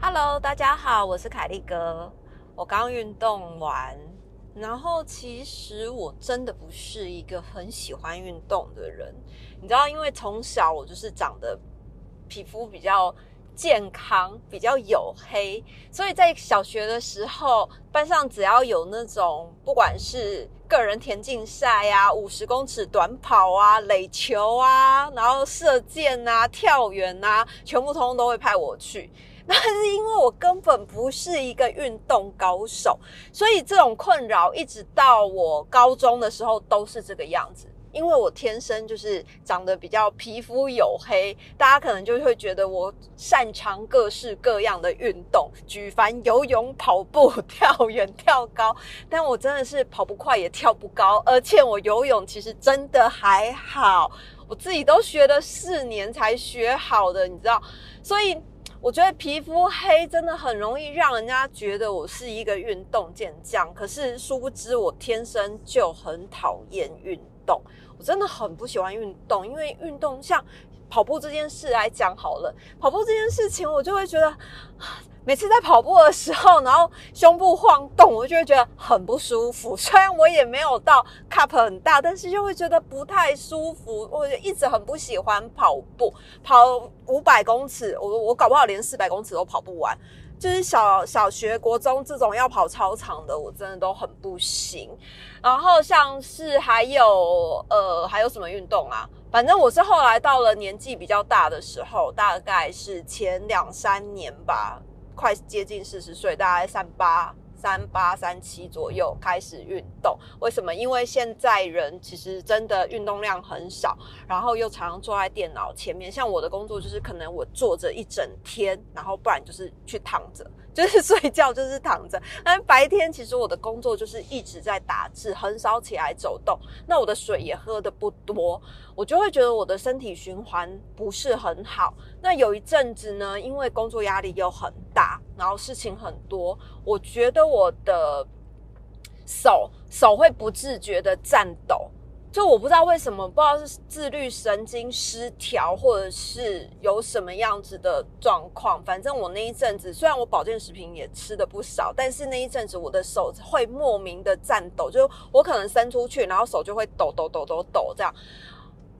Hello，大家好，我是凯丽哥。我刚运动完，然后其实我真的不是一个很喜欢运动的人。你知道，因为从小我就是长得皮肤比较健康，比较黝黑，所以在小学的时候，班上只要有那种不管是个人田径赛啊、五十公尺短跑啊、垒球啊，然后射箭啊、跳远啊，全部通通都会派我去。那是因为我根本不是一个运动高手，所以这种困扰一直到我高中的时候都是这个样子。因为我天生就是长得比较皮肤黝黑，大家可能就会觉得我擅长各式各样的运动，举凡游泳、跑步、跳远、跳高。但我真的是跑不快，也跳不高，而且我游泳其实真的还好，我自己都学了四年才学好的，你知道，所以。我觉得皮肤黑真的很容易让人家觉得我是一个运动健将，可是殊不知我天生就很讨厌运动，我真的很不喜欢运动，因为运动像跑步这件事来讲好了，跑步这件事情我就会觉得。每次在跑步的时候，然后胸部晃动，我就会觉得很不舒服。虽然我也没有到 cup 很大，但是就会觉得不太舒服。我就一直很不喜欢跑步，跑五百公尺，我我搞不好连四百公尺都跑不完。就是小小学、国中这种要跑操场的，我真的都很不行。然后像是还有呃，还有什么运动啊？反正我是后来到了年纪比较大的时候，大概是前两三年吧。快接近四十岁，大概三八。三八三七左右开始运动，为什么？因为现在人其实真的运动量很少，然后又常常坐在电脑前面。像我的工作就是，可能我坐着一整天，然后不然就是去躺着，就是睡觉，就是躺着。但白天其实我的工作就是一直在打字，很少起来走动。那我的水也喝的不多，我就会觉得我的身体循环不是很好。那有一阵子呢，因为工作压力又很大，然后事情很多，我觉得我的手手会不自觉的颤抖，就我不知道为什么，不知道是自律神经失调，或者是有什么样子的状况。反正我那一阵子，虽然我保健食品也吃的不少，但是那一阵子我的手会莫名的颤抖，就我可能伸出去，然后手就会抖抖抖抖抖这样。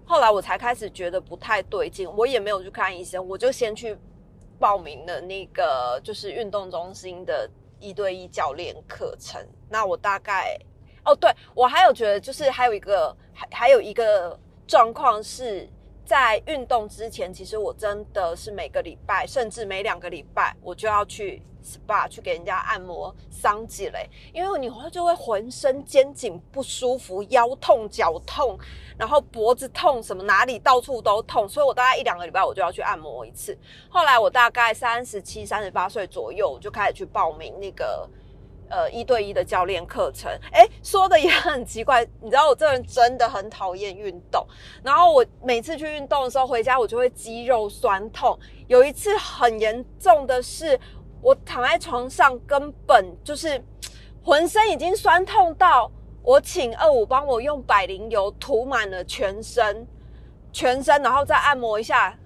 后来我才开始觉得不太对劲，我也没有去看医生，我就先去报名了那个就是运动中心的一对一教练课程。那我大概哦，对我还有觉得就是还有一个还还有一个状况是。在运动之前，其实我真的是每个礼拜，甚至每两个礼拜，我就要去 SPA 去给人家按摩桑吉嘞，因为你会就会浑身肩颈不舒服，腰痛、脚痛，然后脖子痛，什么哪里到处都痛，所以我大概一两个礼拜我就要去按摩一次。后来我大概三十七、三十八岁左右，我就开始去报名那个。呃，一对一的教练课程，哎，说的也很奇怪。你知道我这人真的很讨厌运动，然后我每次去运动的时候回家，我就会肌肉酸痛。有一次很严重的是，我躺在床上，根本就是浑身已经酸痛到我请二五帮我用百灵油涂满了全身，全身，然后再按摩一下。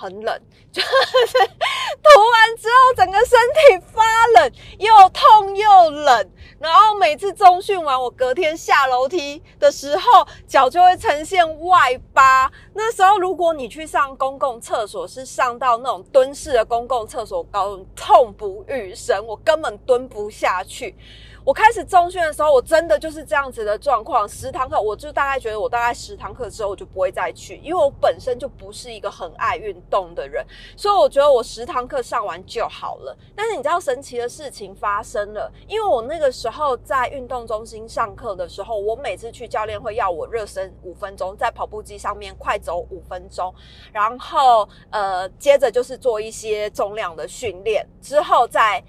很冷，就是涂完之后，整个身体发冷，又痛又冷。然后每次中训完，我隔天下楼梯的时候，脚就会呈现外八。那时候，如果你去上公共厕所，是上到那种蹲式的公共厕所，高痛不欲生，我根本蹲不下去。我开始中训的时候，我真的就是这样子的状况。十堂课，我就大概觉得我大概十堂课之后，我就不会再去，因为我本身就不是一个很爱运动的人，所以我觉得我十堂课上完就好了。但是你知道神奇的事情发生了，因为我那个时候在运动中心上课的时候，我每次去教练会要我热身五分钟，在跑步机上面快走五分钟，然后呃接着就是做一些重量的训练，之后再。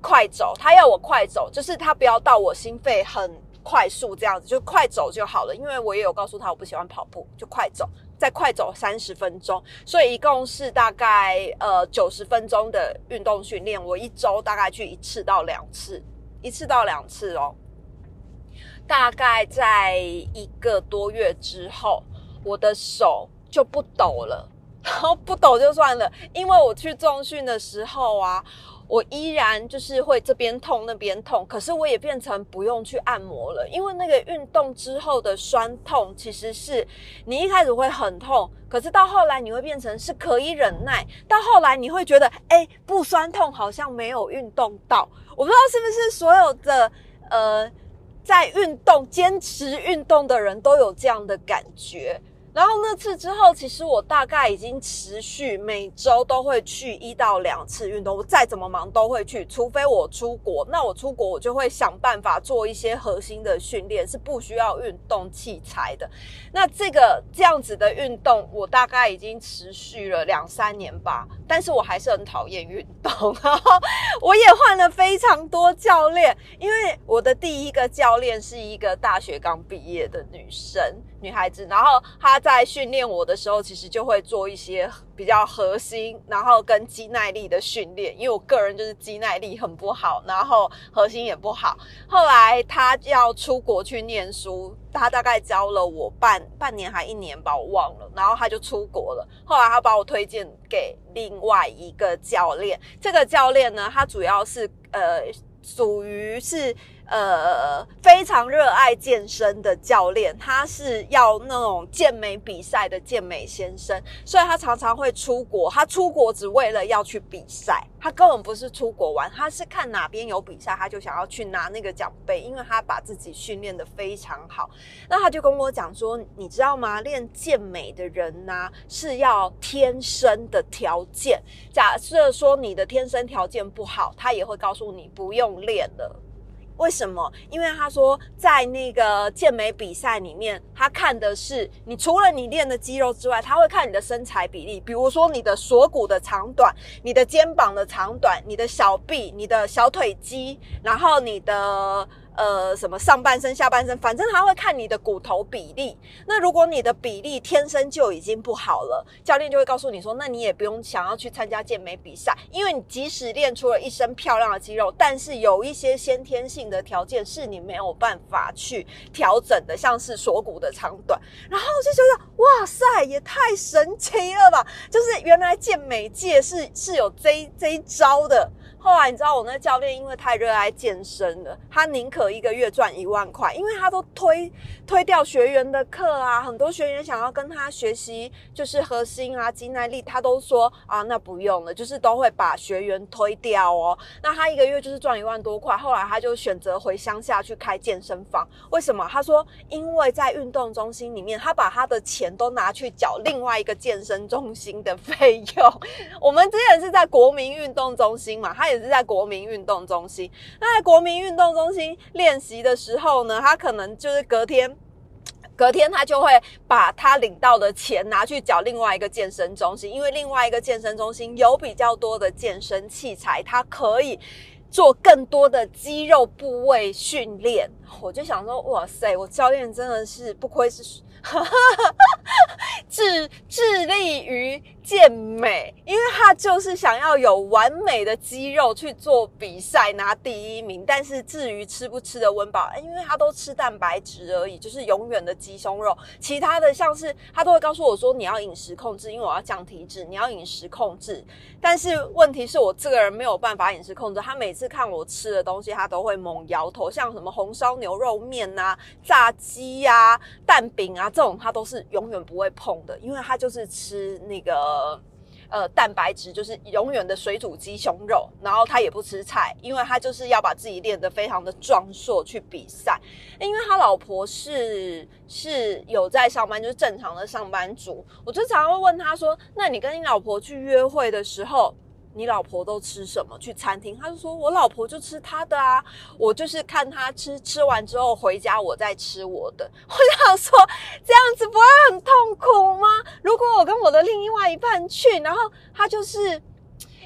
快走，他要我快走，就是他不要到我心肺很快速这样子，就快走就好了。因为我也有告诉他我不喜欢跑步，就快走，再快走三十分钟，所以一共是大概呃九十分钟的运动训练。我一周大概去一次到两次，一次到两次哦。大概在一个多月之后，我的手就不抖了。然后不抖就算了，因为我去重训的时候啊，我依然就是会这边痛那边痛，可是我也变成不用去按摩了，因为那个运动之后的酸痛，其实是你一开始会很痛，可是到后来你会变成是可以忍耐，到后来你会觉得，哎，不酸痛好像没有运动到，我不知道是不是所有的呃在运动坚持运动的人都有这样的感觉。然后那次之后，其实我大概已经持续每周都会去一到两次运动。我再怎么忙都会去，除非我出国。那我出国，我就会想办法做一些核心的训练，是不需要运动器材的。那这个这样子的运动，我大概已经持续了两三年吧。但是我还是很讨厌运动，然 后我也换了非常多教练，因为我的第一个教练是一个大学刚毕业的女生。女孩子，然后她在训练我的时候，其实就会做一些比较核心，然后跟肌耐力的训练。因为我个人就是肌耐力很不好，然后核心也不好。后来她要出国去念书，她大概教了我半半年还一年吧，我忘了。然后她就出国了。后来她把我推荐给另外一个教练，这个教练呢，他主要是呃，属于是。呃，非常热爱健身的教练，他是要那种健美比赛的健美先生，所以他常常会出国。他出国只为了要去比赛，他根本不是出国玩，他是看哪边有比赛，他就想要去拿那个奖杯，因为他把自己训练的非常好。那他就跟我讲说，你知道吗？练健美的人呢，是要天生的条件。假设说你的天生条件不好，他也会告诉你不用练了。为什么？因为他说，在那个健美比赛里面，他看的是你除了你练的肌肉之外，他会看你的身材比例，比如说你的锁骨的长短、你的肩膀的长短、你的小臂、你的小腿肌，然后你的。呃，什么上半身、下半身，反正他会看你的骨头比例。那如果你的比例天生就已经不好了，教练就会告诉你说，那你也不用想要去参加健美比赛，因为你即使练出了一身漂亮的肌肉，但是有一些先天性的条件是你没有办法去调整的，像是锁骨的长短。然后就觉得，哇塞，也太神奇了吧！就是原来健美界是是有这这一招的。后来你知道我那教练因为太热爱健身了，他宁可一个月赚一万块，因为他都推推掉学员的课啊，很多学员想要跟他学习就是核心啊、肌耐力，他都说啊那不用了，就是都会把学员推掉哦。那他一个月就是赚一万多块，后来他就选择回乡下去开健身房。为什么？他说因为在运动中心里面，他把他的钱都拿去缴另外一个健身中心的费用。我们之前是在国民运动中心嘛，他。也是在国民运动中心。那在国民运动中心练习的时候呢，他可能就是隔天，隔天他就会把他领到的钱拿去缴另外一个健身中心，因为另外一个健身中心有比较多的健身器材，他可以做更多的肌肉部位训练。我就想说，哇塞，我教练真的是不愧是。致致力于健美，因为他就是想要有完美的肌肉去做比赛拿第一名。但是至于吃不吃的温饱，因为他都吃蛋白质而已，就是永远的鸡胸肉。其他的像是他都会告诉我说你要饮食控制，因为我要降体脂，你要饮食控制。但是问题是我这个人没有办法饮食控制，他每次看我吃的东西，他都会猛摇头，像什么红烧牛肉面呐、炸鸡呀、蛋饼啊。这种他都是永远不会碰的，因为他就是吃那个呃蛋白质，就是永远的水煮鸡胸肉，然后他也不吃菜，因为他就是要把自己练得非常的壮硕去比赛。因为他老婆是是有在上班，就是正常的上班族，我就常常会问他说：“那你跟你老婆去约会的时候？”你老婆都吃什么？去餐厅，他就说我老婆就吃她的啊，我就是看他吃，吃完之后回家我再吃我的。我想说这样子不会很痛苦吗？如果我跟我的另外一半去，然后他就是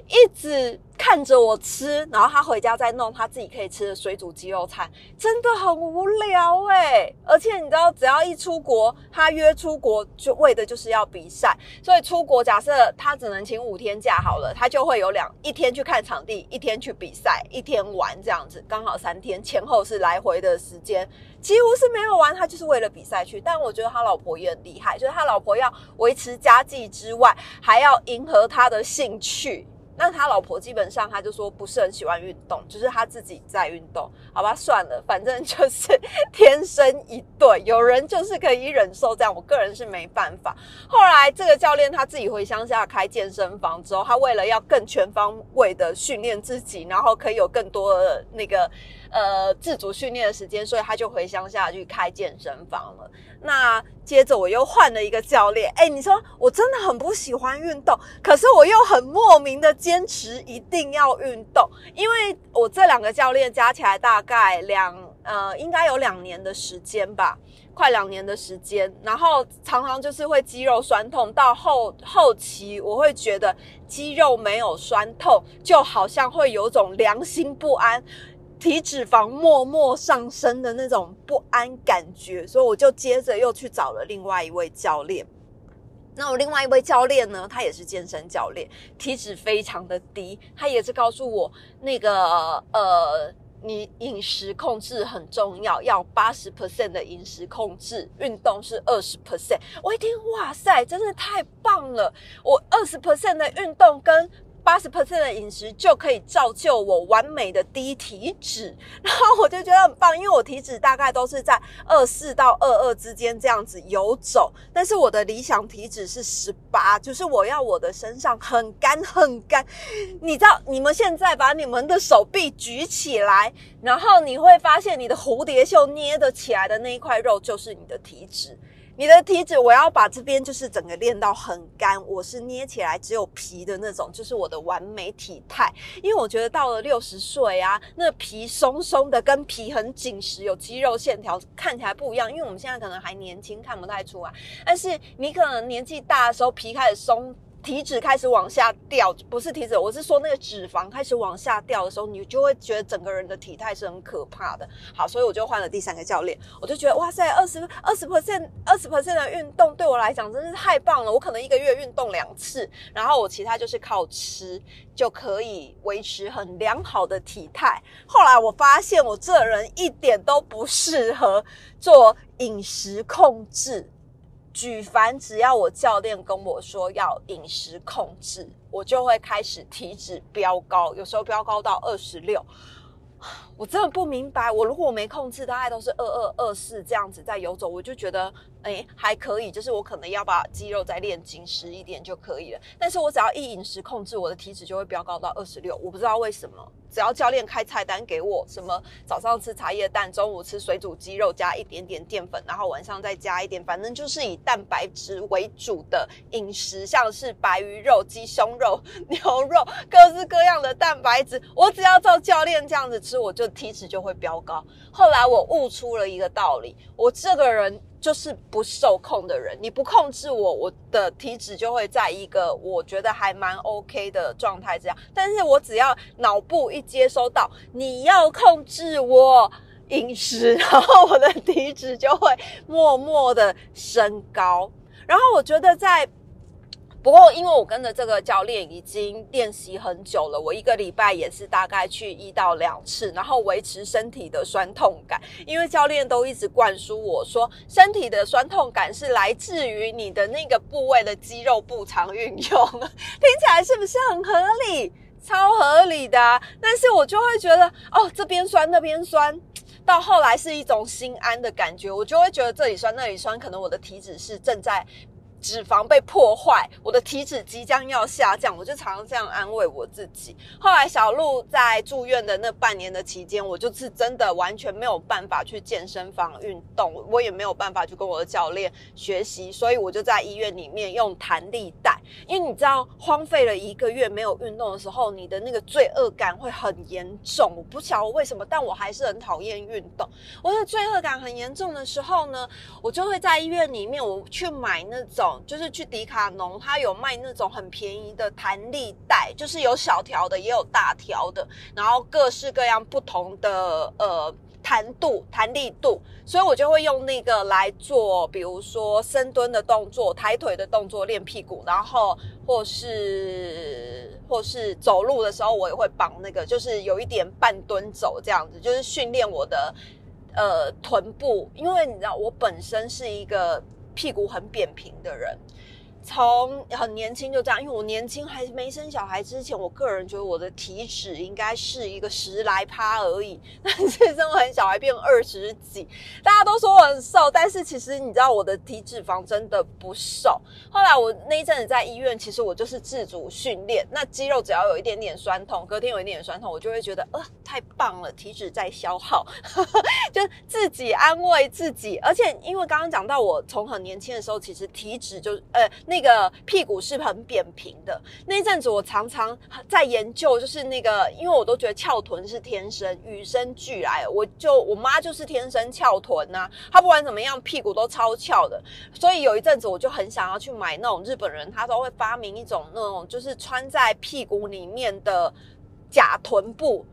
一直看着我吃，然后他回家再弄他自己可以吃的水煮鸡肉餐，真的很无聊哎。而且你知道，只要一出国，他约出国就为的就是要比赛，所以出国假设他只能请五天假好了，他就会有两一天去看场地，一天去比赛，一天玩这样子，刚好三天前后是来回的时间，几乎是没有玩，他就是为了比赛去。但我觉得他老婆也很厉害，就是他老婆要维持家计之外，还要迎合他的兴趣。那他老婆基本上他就说不是很喜欢运动，就是他自己在运动，好吧，算了，反正就是天生一对，有人就是可以忍受这样，我个人是没办法。后来这个教练他自己回乡下开健身房之后，他为了要更全方位的训练自己，然后可以有更多的那个呃自主训练的时间，所以他就回乡下去开健身房了。那接着我又换了一个教练，哎，你说我真的很不喜欢运动，可是我又很莫名的坚持一定要运动，因为我这两个教练加起来大概两呃，应该有两年的时间吧，快两年的时间，然后常常就是会肌肉酸痛，到后后期我会觉得肌肉没有酸痛，就好像会有种良心不安。体脂肪默默上升的那种不安感觉，所以我就接着又去找了另外一位教练。那我另外一位教练呢，他也是健身教练，体脂非常的低，他也是告诉我那个呃，你饮食控制很重要，要八十 percent 的饮食控制，运动是二十 percent。我一听，哇塞，真的太棒了！我二十 percent 的运动跟八十 percent 的饮食就可以造就我完美的低体脂，然后我就觉得很棒，因为我体脂大概都是在二四到二二之间这样子游走，但是我的理想体脂是十八，就是我要我的身上很干很干。你知道，你们现在把你们的手臂举起来，然后你会发现你的蝴蝶袖捏得起来的那一块肉就是你的体脂。你的体脂，我要把这边就是整个练到很干，我是捏起来只有皮的那种，就是我的完美体态。因为我觉得到了六十岁啊，那皮松松的，跟皮很紧实、有肌肉线条，看起来不一样。因为我们现在可能还年轻，看不太出来，但是你可能年纪大的时候，皮开始松。体脂开始往下掉，不是体脂，我是说那个脂肪开始往下掉的时候，你就会觉得整个人的体态是很可怕的。好，所以我就换了第三个教练，我就觉得哇塞，二十二十 percent 二十 percent 的运动对我来讲真是太棒了。我可能一个月运动两次，然后我其他就是靠吃就可以维持很良好的体态。后来我发现我这人一点都不适合做饮食控制。举凡只要我教练跟我说要饮食控制，我就会开始体脂飙高，有时候飙高到二十六。我真的不明白，我如果我没控制，大概都是二二二四这样子在游走，我就觉得哎还可以，就是我可能要把肌肉再练紧实一点就可以了。但是我只要一饮食控制，我的体脂就会飙高到二十六，我不知道为什么。只要教练开菜单给我，什么早上吃茶叶蛋，中午吃水煮鸡肉加一点点淀粉，然后晚上再加一点，反正就是以蛋白质为主的饮食，像是白鱼肉、鸡胸肉、牛肉，各式各样的蛋白质，我只要照教练这样子吃，我就。体脂就会飙高。后来我悟出了一个道理：我这个人就是不受控的人。你不控制我，我的体脂就会在一个我觉得还蛮 OK 的状态这样。但是我只要脑部一接收到你要控制我饮食，然后我的体脂就会默默的升高。然后我觉得在。不过，因为我跟着这个教练已经练习很久了，我一个礼拜也是大概去一到两次，然后维持身体的酸痛感。因为教练都一直灌输我说，身体的酸痛感是来自于你的那个部位的肌肉不常运用，听起来是不是很合理？超合理的。但是我就会觉得，哦，这边酸，那边酸，到后来是一种心安的感觉，我就会觉得这里酸，那里酸，可能我的体脂是正在。脂肪被破坏，我的体脂即将要下降，我就常常这样安慰我自己。后来小鹿在住院的那半年的期间，我就是真的完全没有办法去健身房运动，我也没有办法去跟我的教练学习，所以我就在医院里面用弹力带。因为你知道，荒废了一个月没有运动的时候，你的那个罪恶感会很严重。我不晓得为什么，但我还是很讨厌运动。我的罪恶感很严重的时候呢，我就会在医院里面，我去买那种。就是去迪卡侬，它有卖那种很便宜的弹力带，就是有小条的，也有大条的，然后各式各样不同的呃。弹度、弹力度，所以我就会用那个来做，比如说深蹲的动作、抬腿的动作练屁股，然后或是或是走路的时候，我也会绑那个，就是有一点半蹲走这样子，就是训练我的呃臀部，因为你知道我本身是一个屁股很扁平的人。从很年轻就这样，因为我年轻还没生小孩之前，我个人觉得我的体脂应该是一个十来趴而已。但是生完小孩变二十几，大家都说我很瘦，但是其实你知道我的体脂肪真的不瘦。后来我那一阵子在医院，其实我就是自主训练，那肌肉只要有一点点酸痛，隔天有一点点酸痛，我就会觉得呃太棒了，体脂在消耗，就自己安慰自己。而且因为刚刚讲到我从很年轻的时候，其实体脂就呃。那那个屁股是很扁平的。那一阵子，我常常在研究，就是那个，因为我都觉得翘臀是天生与生俱来。我就我妈就是天生翘臀呐，她不管怎么样，屁股都超翘的。所以有一阵子，我就很想要去买那种日本人，他都会发明一种那种，就是穿在屁股里面的假臀部。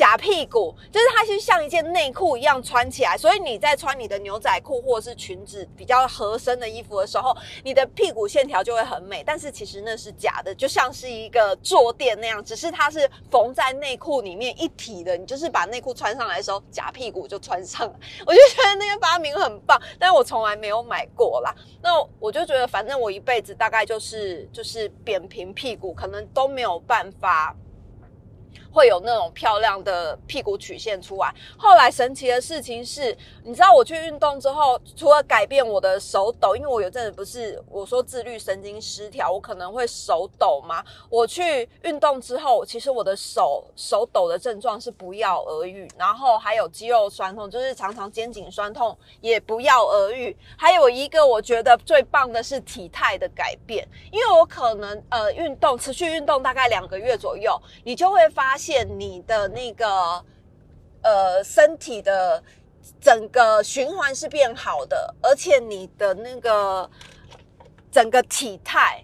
假屁股就是它，就像一件内裤一样穿起来，所以你在穿你的牛仔裤或者是裙子比较合身的衣服的时候，你的屁股线条就会很美。但是其实那是假的，就像是一个坐垫那样，只是它是缝在内裤里面一体的。你就是把内裤穿上来的时候，假屁股就穿上了。我就觉得那个发明很棒，但我从来没有买过啦。那我就觉得，反正我一辈子大概就是就是扁平屁股，可能都没有办法。会有那种漂亮的屁股曲线出来。后来神奇的事情是，你知道我去运动之后，除了改变我的手抖，因为我有阵子不是我说自律神经失调，我可能会手抖嘛。我去运动之后，其实我的手手抖的症状是不药而愈，然后还有肌肉酸痛，就是常常肩颈酸痛也不药而愈。还有一个我觉得最棒的是体态的改变，因为我可能呃运动持续运动大概两个月左右，你就会发。现你的那个呃身体的整个循环是变好的，而且你的那个整个体态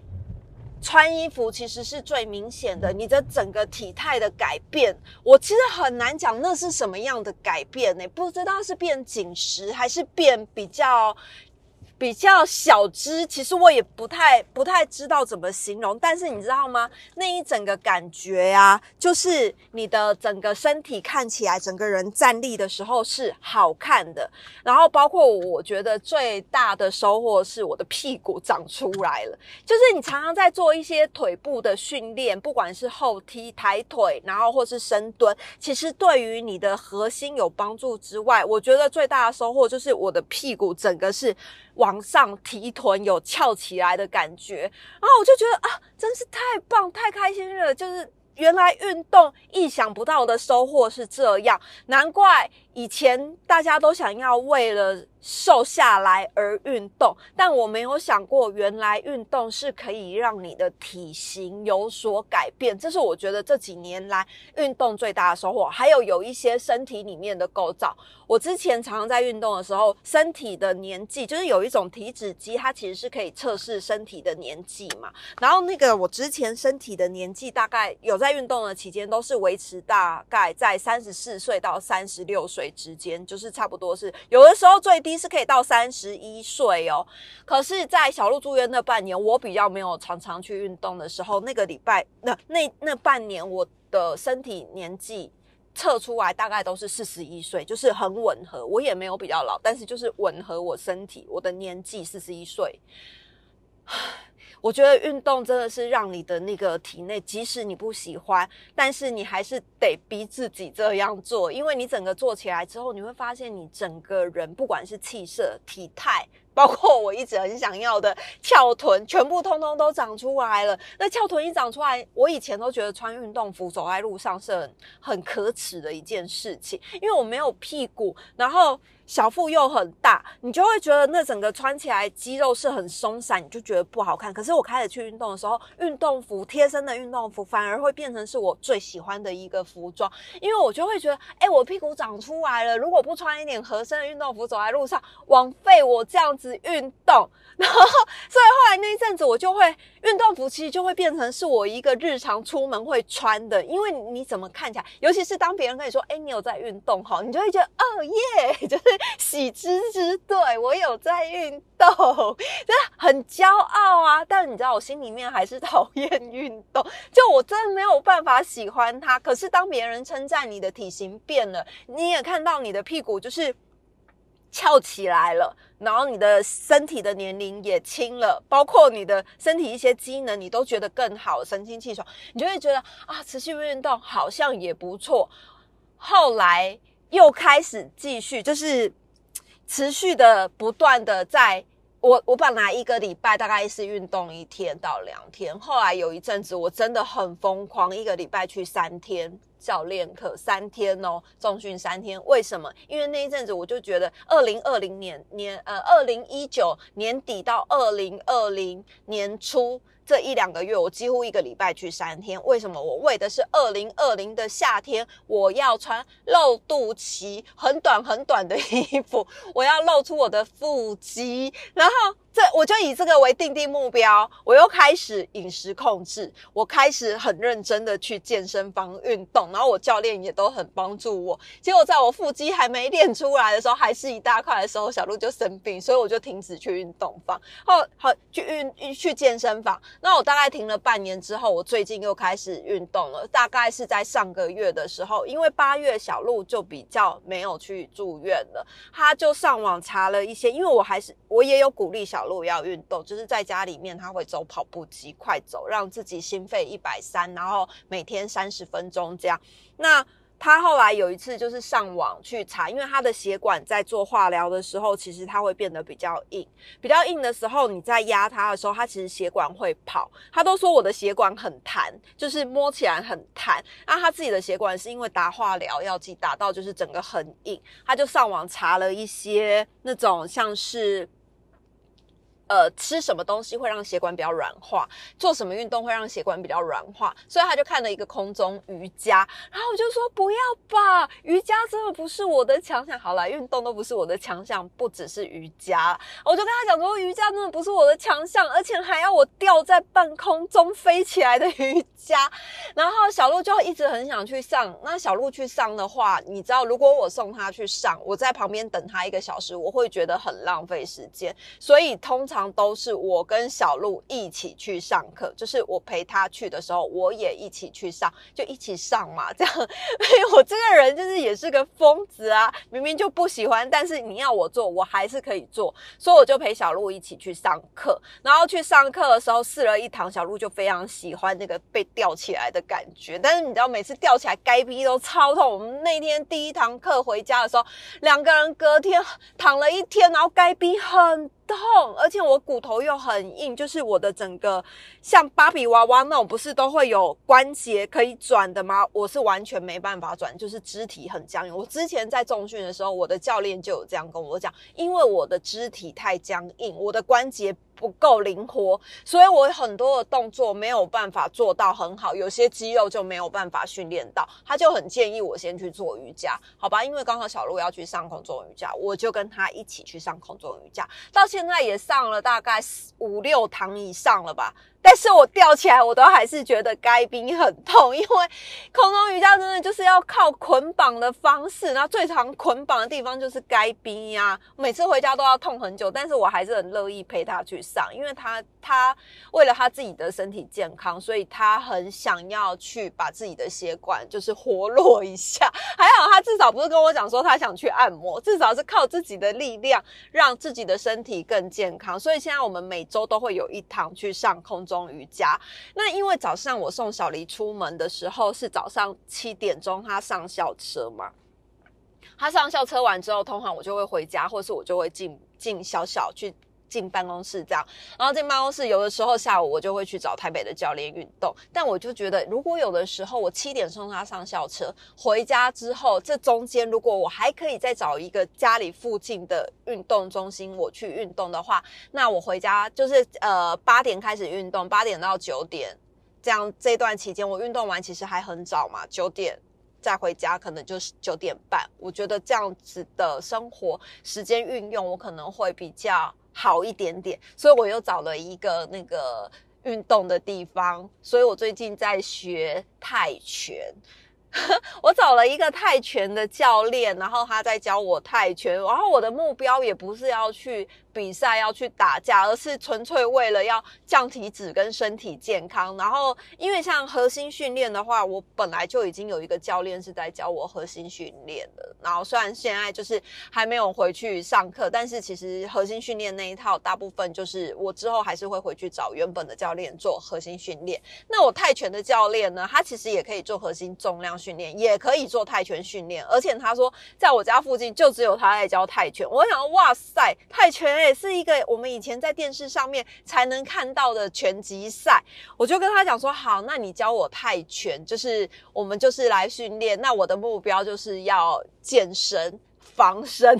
穿衣服其实是最明显的，你的整个体态的改变，我其实很难讲那是什么样的改变呢？不知道是变紧实还是变比较。比较小只，其实我也不太不太知道怎么形容，但是你知道吗？那一整个感觉呀，就是你的整个身体看起来，整个人站立的时候是好看的。然后包括我觉得最大的收获是我的屁股长出来了。就是你常常在做一些腿部的训练，不管是后踢、抬腿，然后或是深蹲，其实对于你的核心有帮助之外，我觉得最大的收获就是我的屁股整个是。往往上提臀有翘起来的感觉，然后我就觉得啊，真是太棒、太开心了！就是原来运动意想不到的收获是这样，难怪以前大家都想要为了。瘦下来而运动，但我没有想过，原来运动是可以让你的体型有所改变。这是我觉得这几年来运动最大的收获。还有有一些身体里面的构造，我之前常常在运动的时候，身体的年纪就是有一种体脂机，它其实是可以测试身体的年纪嘛。然后那个我之前身体的年纪大概有在运动的期间，都是维持大概在三十四岁到三十六岁之间，就是差不多是有的时候最。低是可以到三十一岁哦，可是，在小鹿住院那半年，我比较没有常常去运动的时候，那个礼拜那那那半年，我的身体年纪测出来大概都是四十一岁，就是很吻合。我也没有比较老，但是就是吻合我身体，我的年纪四十一岁。我觉得运动真的是让你的那个体内，即使你不喜欢，但是你还是得逼自己这样做，因为你整个做起来之后，你会发现你整个人，不管是气色、体态，包括我一直很想要的翘臀，全部通通都长出来了。那翘臀一长出来，我以前都觉得穿运动服走在路上是很很可耻的一件事情，因为我没有屁股，然后。小腹又很大，你就会觉得那整个穿起来肌肉是很松散，你就觉得不好看。可是我开始去运动的时候，运动服贴身的运动服反而会变成是我最喜欢的一个服装，因为我就会觉得，哎，我屁股长出来了，如果不穿一点合身的运动服走在路上，枉费我这样子运动。然后，所以后来那一阵子，我就会运动服其实就会变成是我一个日常出门会穿的，因为你怎么看起来，尤其是当别人跟你说，哎，你有在运动哈，你就会觉得，哦耶，就是喜之之对我有在运动，真的很骄傲啊。但你知道，我心里面还是讨厌运动，就我真的没有办法喜欢它。可是当别人称赞你的体型变了，你也看到你的屁股就是。翘起来了，然后你的身体的年龄也轻了，包括你的身体一些机能，你都觉得更好，神清气爽，你就会觉得啊，持续运动好像也不错。后来又开始继续，就是持续的不断的在，我我本来一个礼拜大概是运动一天到两天，后来有一阵子我真的很疯狂，一个礼拜去三天。教练课三天哦，重训三天，为什么？因为那一阵子我就觉得，二零二零年年呃，二零一九年底到二零二零年初这一两个月，我几乎一个礼拜去三天。为什么？我为的是二零二零的夏天，我要穿露肚脐很短很短的衣服，我要露出我的腹肌，然后。这我就以这个为定定目标，我又开始饮食控制，我开始很认真的去健身房运动，然后我教练也都很帮助我。结果在我腹肌还没练出来的时候，还是一大块的时候，小鹿就生病，所以我就停止去运动房，后好去运去健身房。那我大概停了半年之后，我最近又开始运动了，大概是在上个月的时候，因为八月小鹿就比较没有去住院了，他就上网查了一些，因为我还是我也有鼓励小。路要运动，就是在家里面他会走跑步机，快走，让自己心肺一百三，然后每天三十分钟这样。那他后来有一次就是上网去查，因为他的血管在做化疗的时候，其实它会变得比较硬，比较硬的时候，你在压它的时候，它其实血管会跑。他都说我的血管很弹，就是摸起来很弹。那他自己的血管是因为打化疗药剂打到就是整个很硬，他就上网查了一些那种像是。呃，吃什么东西会让血管比较软化？做什么运动会让血管比较软化？所以他就看了一个空中瑜伽，然后我就说不要吧，瑜伽真的不是我的强项。好了，运动都不是我的强项，不只是瑜伽。我就跟他讲说，瑜伽真的不是我的强项，而且还要我吊在半空中飞起来的瑜伽。然后小鹿就一直很想去上。那小鹿去上的话，你知道，如果我送他去上，我在旁边等他一个小时，我会觉得很浪费时间。所以通常。常都是我跟小鹿一起去上课，就是我陪他去的时候，我也一起去上，就一起上嘛。这样，我这个人就是也是个疯子啊，明明就不喜欢，但是你要我做，我还是可以做，所以我就陪小鹿一起去上课。然后去上课的时候试了一堂，小鹿就非常喜欢那个被吊起来的感觉。但是你知道，每次吊起来，该逼都超痛。我们那天第一堂课回家的时候，两个人隔天躺了一天，然后该逼很。痛，而且我骨头又很硬，就是我的整个像芭比娃娃那种，不是都会有关节可以转的吗？我是完全没办法转，就是肢体很僵硬。我之前在重训的时候，我的教练就有这样跟我讲，因为我的肢体太僵硬，我的关节。不够灵活，所以我很多的动作没有办法做到很好，有些肌肉就没有办法训练到。他就很建议我先去做瑜伽，好吧？因为刚好小鹿要去上空中瑜伽，我就跟他一起去上空中瑜伽，到现在也上了大概五六堂以上了吧。但是我吊起来，我都还是觉得该冰很痛，因为空中瑜伽真的就是要靠捆绑的方式，那最常捆绑的地方就是该冰呀。每次回家都要痛很久，但是我还是很乐意陪他去上，因为他他为了他自己的身体健康，所以他很想要去把自己的血管就是活络一下。还好他至少不是跟我讲说他想去按摩，至少是靠自己的力量让自己的身体更健康。所以现在我们每周都会有一堂去上空中。瑜伽，那因为早上我送小黎出门的时候是早上七点钟，他上校车嘛，他上校车完之后，通常我就会回家，或是我就会进进小小去进办公室这样，然后进办公室有的时候下午我就会去找台北的教练运动，但我就觉得如果有的时候我七点送他上校车，回家之后这中间如果我还可以再找一个家里附近的运动中心我去运动的话，那我回家就是呃八点开始运动，八点到九点这样这段期间我运动完其实还很早嘛，九点。再回家可能就是九点半，我觉得这样子的生活时间运用，我可能会比较好一点点，所以我又找了一个那个运动的地方，所以我最近在学泰拳。我找了一个泰拳的教练，然后他在教我泰拳，然后我的目标也不是要去比赛、要去打架，而是纯粹为了要降体脂跟身体健康。然后，因为像核心训练的话，我本来就已经有一个教练是在教我核心训练的。然后，虽然现在就是还没有回去上课，但是其实核心训练那一套大部分就是我之后还是会回去找原本的教练做核心训练。那我泰拳的教练呢，他其实也可以做核心重量。训练也可以做泰拳训练，而且他说在我家附近就只有他在教泰拳。我想，哇塞，泰拳 也是一个我们以前在电视上面才能看到的拳击赛。我就跟他讲说，好，那你教我泰拳，就是我们就是来训练。那我的目标就是要健身。防身，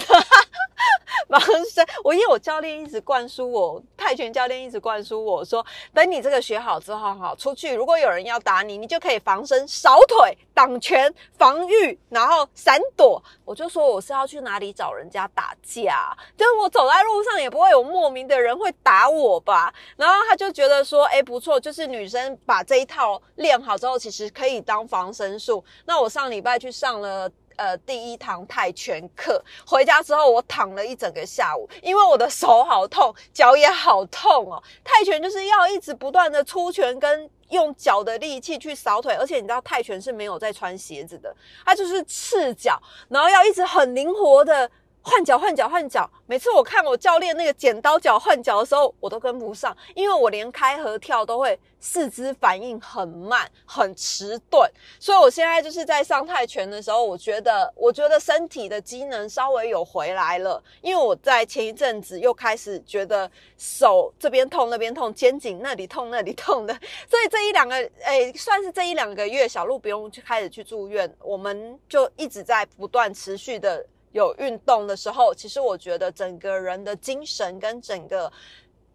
防身。我因为我教练一直灌输我，泰拳教练一直灌输我说，等你这个学好之后，哈，出去如果有人要打你，你就可以防身、扫腿、挡拳、防御，然后闪躲。我就说我是要去哪里找人家打架？就是我走在路上也不会有莫名的人会打我吧？然后他就觉得说，哎，不错，就是女生把这一套练好之后，其实可以当防身术。那我上礼拜去上了。呃，第一堂泰拳课回家之后，我躺了一整个下午，因为我的手好痛，脚也好痛哦。泰拳就是要一直不断的出拳，跟用脚的力气去扫腿，而且你知道泰拳是没有在穿鞋子的，它就是赤脚，然后要一直很灵活的。换脚换脚换脚，每次我看我教练那个剪刀脚换脚的时候，我都跟不上，因为我连开合跳都会四肢反应很慢，很迟钝。所以我现在就是在上泰拳的时候，我觉得我觉得身体的机能稍微有回来了，因为我在前一阵子又开始觉得手这边痛那边痛，肩颈那里痛那里痛的，所以这一两个诶，算是这一两个月，小鹿不用去开始去住院，我们就一直在不断持续的。有运动的时候，其实我觉得整个人的精神跟整个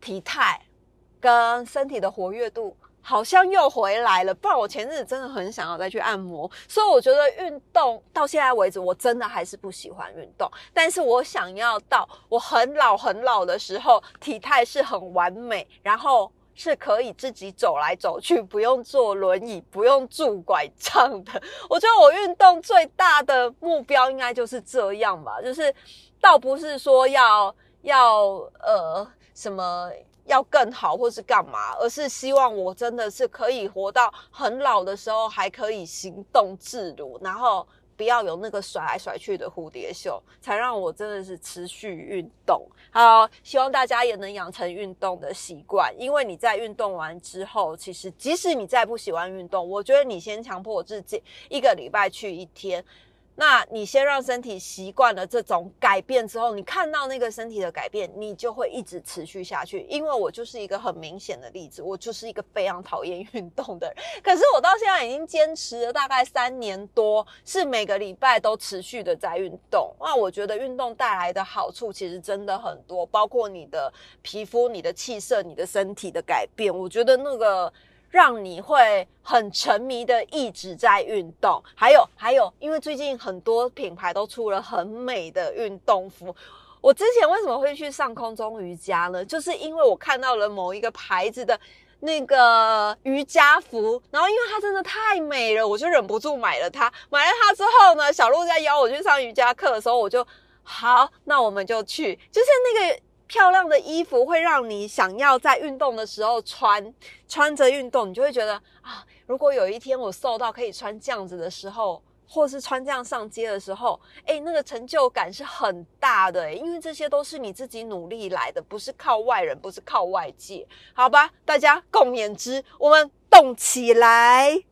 体态跟身体的活跃度好像又回来了。不然我前日子真的很想要再去按摩，所以我觉得运动到现在为止，我真的还是不喜欢运动。但是我想要到我很老很老的时候，体态是很完美，然后。是可以自己走来走去，不用坐轮椅，不用拄拐杖的。我觉得我运动最大的目标应该就是这样吧，就是倒不是说要要呃什么要更好或是干嘛，而是希望我真的是可以活到很老的时候还可以行动自如，然后。不要有那个甩来甩去的蝴蝶袖，才让我真的是持续运动。好，希望大家也能养成运动的习惯。因为你在运动完之后，其实即使你再不喜欢运动，我觉得你先强迫自己一个礼拜去一天。那你先让身体习惯了这种改变之后，你看到那个身体的改变，你就会一直持续下去。因为我就是一个很明显的例子，我就是一个非常讨厌运动的人。可是我到现在已经坚持了大概三年多，是每个礼拜都持续的在运动。那我觉得运动带来的好处其实真的很多，包括你的皮肤、你的气色、你的身体的改变。我觉得那个。让你会很沉迷的一直在运动，还有还有，因为最近很多品牌都出了很美的运动服。我之前为什么会去上空中瑜伽呢？就是因为我看到了某一个牌子的那个瑜伽服，然后因为它真的太美了，我就忍不住买了它。买了它之后呢，小鹿在邀我去上瑜伽课的时候，我就好，那我们就去，就是那个。漂亮的衣服会让你想要在运动的时候穿，穿着运动，你就会觉得啊，如果有一天我瘦到可以穿这样子的时候，或是穿这样上街的时候，哎，那个成就感是很大的，因为这些都是你自己努力来的，不是靠外人，不是靠外界，好吧？大家共勉之，我们动起来。